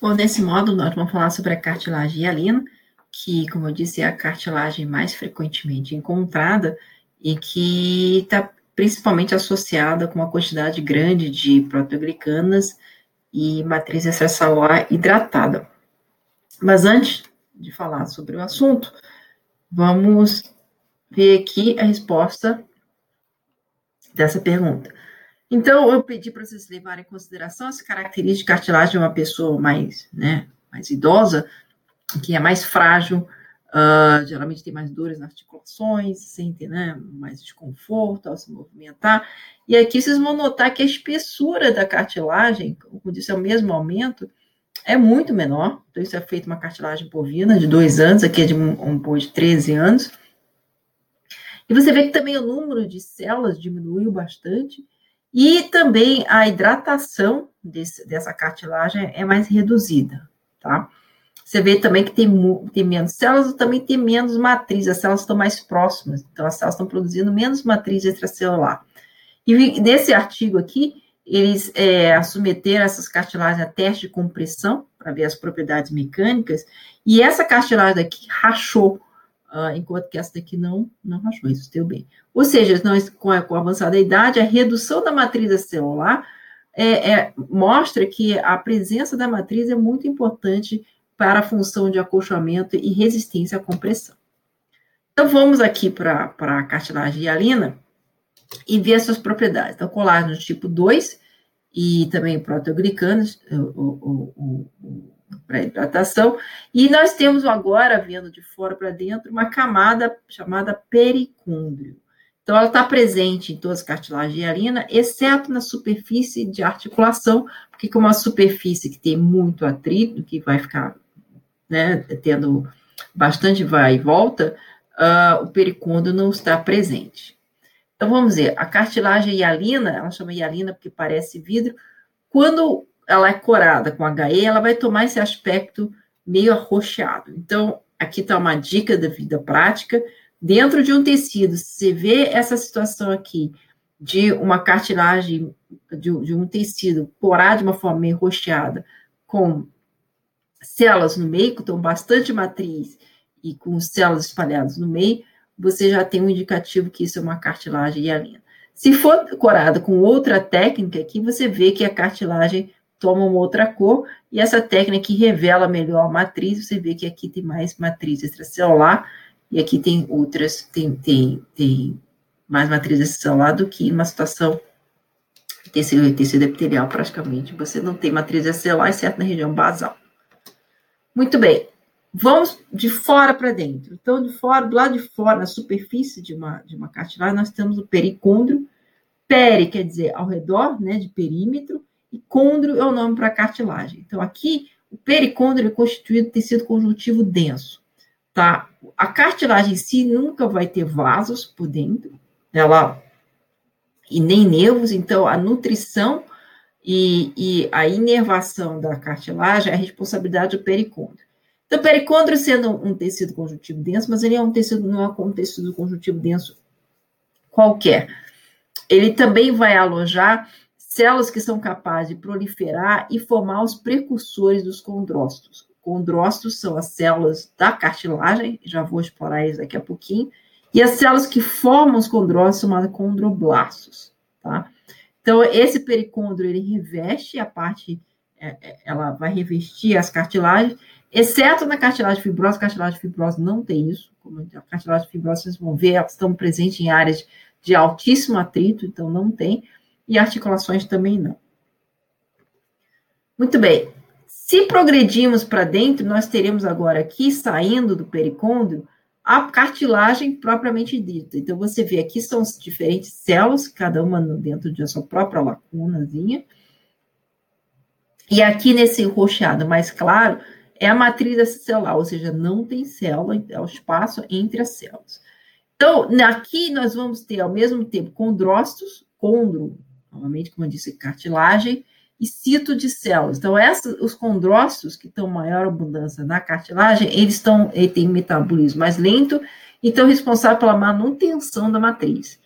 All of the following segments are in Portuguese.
Bom, nesse modo, nós vamos falar sobre a cartilagem hialina, que, como eu disse, é a cartilagem mais frequentemente encontrada e que está principalmente associada com uma quantidade grande de proteoglicanas e matriz extracelular hidratada. Mas antes de falar sobre o assunto, vamos ver aqui a resposta dessa pergunta. Então, eu pedi para vocês levarem em consideração essa característica de cartilagem de uma pessoa mais, né, mais idosa, que é mais frágil, uh, geralmente tem mais dores nas articulações, sente né, mais desconforto ao se movimentar. E aqui vocês vão notar que a espessura da cartilagem, como disse, é o mesmo aumento, é muito menor. Então, isso é feito uma cartilagem bovina de dois anos, aqui é de um, um boi de 13 anos. E você vê que também o número de células diminuiu bastante, e também a hidratação desse, dessa cartilagem é mais reduzida, tá? Você vê também que tem, tem menos células, também tem menos matriz, as células estão mais próximas, então as células estão produzindo menos matriz extracelular. E nesse artigo aqui, eles é, submeteram essas cartilagens a teste de compressão, para ver as propriedades mecânicas, e essa cartilagem daqui rachou uh, enquanto que essa daqui não, não rachou, deu bem. Ou seja, nós, com, a, com a avançada idade, a redução da matriz celular é, é, mostra que a presença da matriz é muito importante para a função de acolchoamento e resistência à compressão. Então, vamos aqui para a cartilagem hialina e ver suas propriedades. Então, colágeno tipo 2 e também proteoglicanos, o, o, o, para hidratação. E nós temos agora, vendo de fora para dentro, uma camada chamada pericôndrio. Então, ela está presente em todas as cartilagens de hialina, exceto na superfície de articulação, porque como uma superfície que tem muito atrito, que vai ficar né, tendo bastante vai e volta, uh, o pericôndrio não está presente. Então, vamos ver, a cartilagem hialina, ela chama hialina porque parece vidro, quando ela é corada com HE, ela vai tomar esse aspecto meio arroxeado. Então, aqui está uma dica da vida prática. Dentro de um tecido, se você vê essa situação aqui de uma cartilagem, de, de um tecido porado de uma forma meio rocheada, com células no meio, estão bastante matriz e com células espalhadas no meio, você já tem um indicativo que isso é uma cartilagem hialina. Se for corada com outra técnica aqui, você vê que a cartilagem toma uma outra cor, e essa técnica revela melhor a matriz, você vê que aqui tem mais matriz extracelular, e aqui tem outras, tem, tem, tem mais matriz extracelular do que uma situação de tecido, tecido epitelial, praticamente. Você não tem matriz extracelular, exceto na região basal. Muito bem, vamos de fora para dentro. Então, de fora, do lado de fora, na superfície de uma, de uma cartilagem, nós temos o pericôndrio. Peri quer dizer ao redor, né, de perímetro, e côndrio é o nome para cartilagem. Então, aqui, o pericôndrio é constituído de tecido conjuntivo denso, tá? A cartilagem em si nunca vai ter vasos por dentro, ela e nem nervos, então a nutrição e, e a inervação da cartilagem é a responsabilidade do pericôndrio. Então, o pericôndrio sendo um tecido conjuntivo denso, mas ele é um tecido, não é um tecido conjuntivo denso qualquer. Ele também vai alojar células que são capazes de proliferar e formar os precursores dos condrócitos. Condrócitos são as células da cartilagem, já vou explorar isso daqui a pouquinho, e as células que formam os condrócitos são chamadas condroblastos, tá? Então, esse pericôndrio, ele reveste a parte, é, é, ela vai revestir as cartilagens, exceto na cartilagem fibrosa, cartilagem fibrosa não tem isso, como a cartilagem fibrosa, vocês vão ver, elas estão presentes em áreas de altíssimo atrito, então não tem, e articulações também não. Muito bem. Se progredirmos para dentro, nós teremos agora aqui, saindo do pericôndrio, a cartilagem propriamente dita. Então, você vê aqui são diferentes células, cada uma dentro de sua própria lacunazinha. E aqui nesse roxeado mais claro, é a matriz celular, ou seja, não tem célula, é o espaço entre as células. Então, aqui nós vamos ter, ao mesmo tempo, condrócitos, condro, novamente, como eu disse, cartilagem e cito de células. Então, essa, os condrócitos, que estão maior abundância na cartilagem, eles estão, ele têm metabolismo mais lento e estão responsáveis pela manutenção da matriz.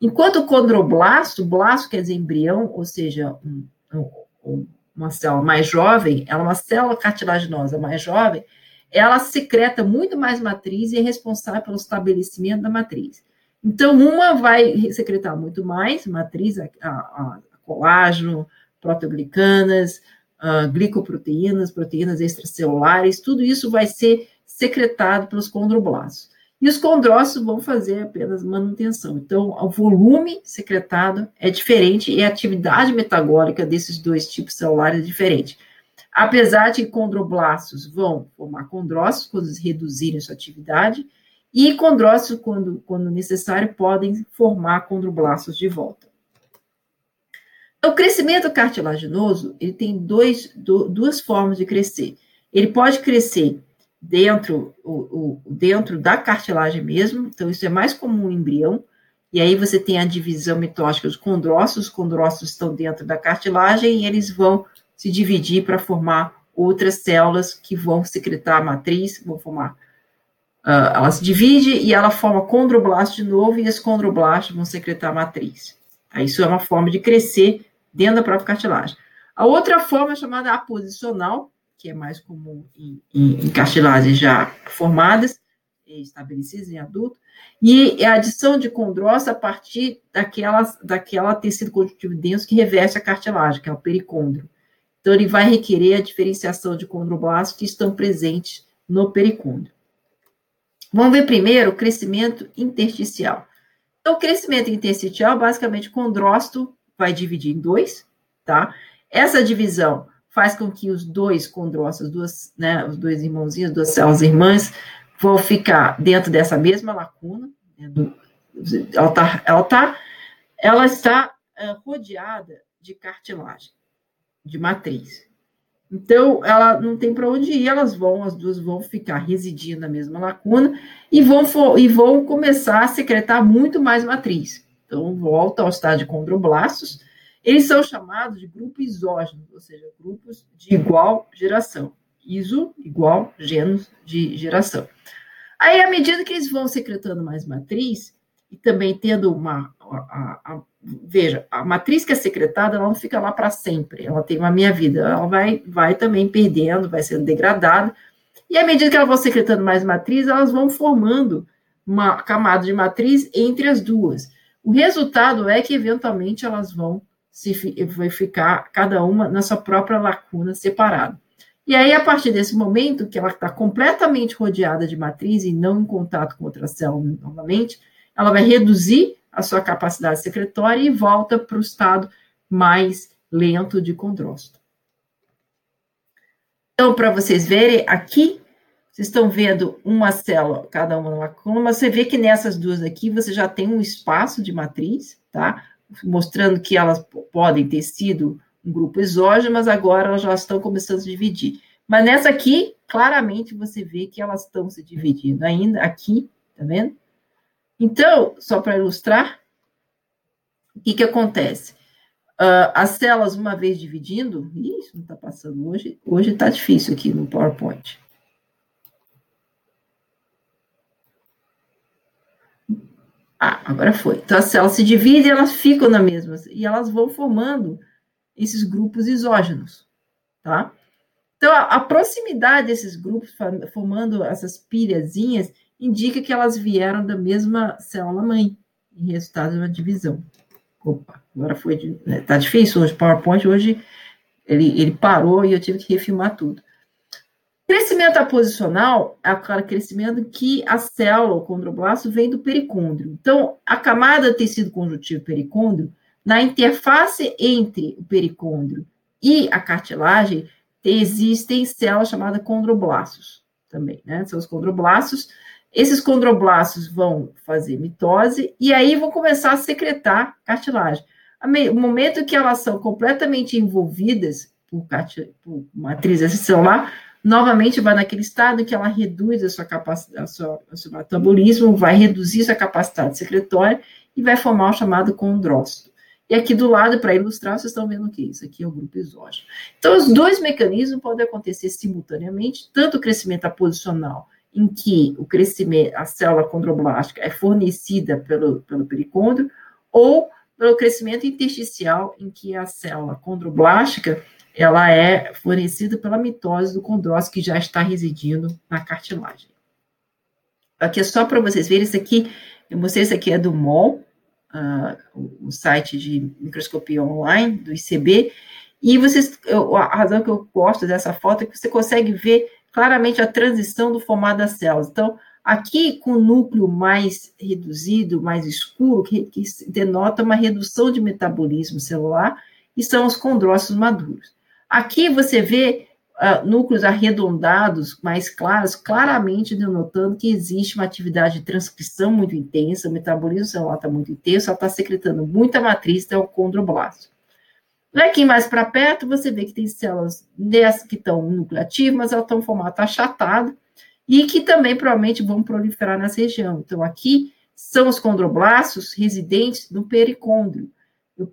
Enquanto o condroblasto, blasto quer dizer embrião, ou seja, um, um, uma célula mais jovem, ela é uma célula cartilaginosa mais jovem, ela secreta muito mais matriz e é responsável pelo estabelecimento da matriz. Então, uma vai secretar muito mais matriz, a, a, a colágeno, proteoglicanas, uh, glicoproteínas, proteínas extracelulares, tudo isso vai ser secretado pelos condroblastos. E os condrócitos vão fazer apenas manutenção. Então, o volume secretado é diferente e a atividade metabólica desses dois tipos celulares é diferente. Apesar de que condroblastos vão formar condrócitos quando eles reduzirem sua atividade, e condrócitos, quando, quando necessário, podem formar condroblastos de volta. O crescimento cartilaginoso ele tem dois, do, duas formas de crescer. Ele pode crescer dentro, o, o, dentro da cartilagem mesmo, então isso é mais comum no embrião, e aí você tem a divisão mitótica dos condrócitos, os condrócitos estão dentro da cartilagem e eles vão se dividir para formar outras células que vão secretar a matriz, vão formar. Uh, ela se divide e ela forma condroblasto de novo, e esses condroblastos vão secretar a matriz. Isso é uma forma de crescer dentro da própria cartilagem. A outra forma é chamada aposicional, que é mais comum em, em, em cartilagens já formadas, estabelecidas em adulto, e é a adição de condrócito a partir daquela, daquela tecido conjuntivo denso que reveste a cartilagem, que é o pericôndrio. Então, ele vai requerer a diferenciação de condroblastos que estão presentes no pericôndrio. Vamos ver primeiro o crescimento intersticial. Então, o crescimento intersticial, basicamente, o condrócito vai dividir em dois, tá? Essa divisão faz com que os dois condrócitos, duas, né, os dois irmãozinhos, duas células irmãs, vão ficar dentro dessa mesma lacuna. Né, do, ela, tá, ela, tá, ela está uh, rodeada de cartilagem, de matriz. Então, ela não tem para onde ir, elas vão, as duas vão ficar residindo na mesma lacuna e vão, e vão começar a secretar muito mais matriz. Então, volta ao estado de condroblastos. Eles são chamados de grupos isógenos, ou seja, grupos de igual geração. Iso igual genos de geração. Aí, à medida que eles vão secretando mais matriz, e também tendo uma. A, a, a, veja, a matriz que é secretada, ela não fica lá para sempre, ela tem uma meia vida, ela vai, vai também perdendo, vai sendo degradada, e à medida que elas vão secretando mais matriz, elas vão formando uma camada de matriz entre as duas. O resultado é que, eventualmente, elas vão se vai ficar cada uma na sua própria lacuna separada. E aí, a partir desse momento, que ela está completamente rodeada de matriz e não em contato com outra célula novamente, ela vai reduzir a sua capacidade secretória e volta para o estado mais lento de condrócito. Então, para vocês verem, aqui vocês estão vendo uma célula, cada uma numa coluna, você vê que nessas duas aqui você já tem um espaço de matriz, tá? Mostrando que elas podem ter sido um grupo exógeno, mas agora elas já estão começando a se dividir. Mas nessa aqui, claramente você vê que elas estão se dividindo ainda aqui, tá vendo? Então, só para ilustrar, o que, que acontece? Uh, as células, uma vez dividindo, isso não está passando hoje, hoje está difícil aqui no PowerPoint. Ah, agora foi. Então, as células se dividem, elas ficam na mesma, e elas vão formando esses grupos isógenos, tá? Então, a, a proximidade desses grupos, formando essas pilhazinhas, indica que elas vieram da mesma célula-mãe, em resultado de uma divisão. Opa, agora foi. Né, tá difícil hoje, PowerPoint hoje ele, ele parou e eu tive que refilmar tudo. Crescimento aposicional é aquele crescimento que a célula, o condroblasto, vem do pericôndrio. Então, a camada do tecido conjuntivo pericôndrio, na interface entre o pericôndrio e a cartilagem, existem células chamadas condroblastos também, né? São os condroblastos. Esses condroblastos vão fazer mitose e aí vão começar a secretar cartilagem. No momento que elas são completamente envolvidas por, por matriz celular, novamente vai naquele estado que ela reduz a sua capacidade, a sua, o seu metabolismo, vai reduzir sua capacidade secretória e vai formar o chamado condrócito. E aqui do lado, para ilustrar, vocês estão vendo o que isso aqui é o grupo exógeno. Então, os dois mecanismos podem acontecer simultaneamente, tanto o crescimento aposicional, em que o crescimento, a célula condroblástica é fornecida pelo, pelo pericôndrio, ou pelo crescimento intersticial, em que a célula condroblástica ela é fornecida pela mitose do condrócito que já está residindo na cartilagem. Aqui é só para vocês verem, isso aqui, eu mostrei isso aqui é do MOL, uh, o site de microscopia online, do ICB, e vocês, eu, a razão que eu gosto dessa foto é que você consegue ver claramente a transição do formato das células. Então, aqui com o núcleo mais reduzido, mais escuro, que, que denota uma redução de metabolismo celular, e são os condrócitos maduros. Aqui você vê uh, núcleos arredondados, mais claros, claramente denotando que existe uma atividade de transcrição muito intensa, o metabolismo celular está muito intenso, ela está secretando muita matriz, então é o condroblasto. Aqui mais para perto, você vê que tem células dessas que estão ativo, mas elas estão em formato achatado, e que também provavelmente vão proliferar nessa região. Então, aqui são os condroblastos residentes no pericôndrio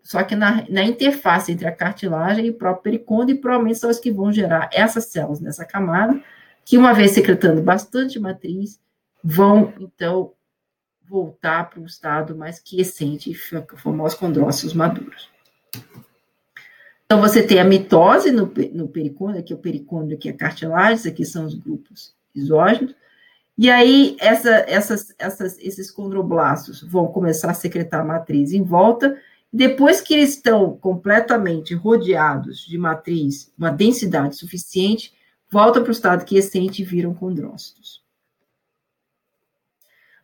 só que na, na, interface entre a cartilagem e o próprio pericôndrio, e provavelmente são as que vão gerar essas células nessa camada, que uma vez secretando bastante matriz, vão, então, voltar para um estado mais quiescente e formar os condrócitos maduros. Então, você tem a mitose no, no pericôndrio, aqui é o pericôndrio, aqui é a cartilagem, aqui são os grupos isógenos, e aí, essa, essas, essas, esses condroblastos vão começar a secretar matriz em volta, depois que eles estão completamente rodeados de matriz, uma densidade suficiente, voltam para o estado quiescente e viram condrócitos.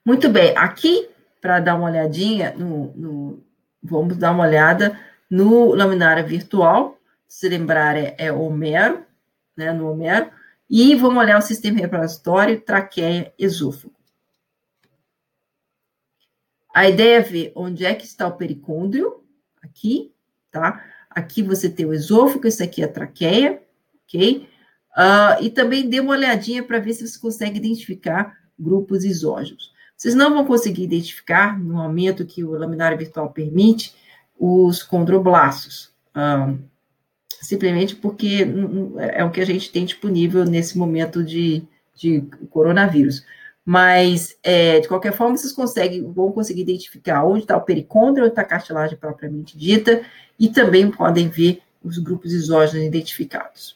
Muito bem, aqui, para dar uma olhadinha, no, no, vamos dar uma olhada no laminária virtual, se lembrar é, é Homero, né, no Homero, e vamos olhar o sistema respiratório, traqueia, esôfago. A ideia é ver onde é que está o pericôndrio, aqui, tá? Aqui você tem o esôfago, isso aqui é a traqueia, ok? Uh, e também dê uma olhadinha para ver se você consegue identificar grupos isógenos. Vocês não vão conseguir identificar, no momento que o laminário virtual permite, os condroblastos, uh, simplesmente porque é o que a gente tem disponível nesse momento de, de coronavírus. Mas, é, de qualquer forma, vocês conseguem, vão conseguir identificar onde está o pericôndrio, onde está a cartilagem propriamente dita, e também podem ver os grupos isógenos identificados.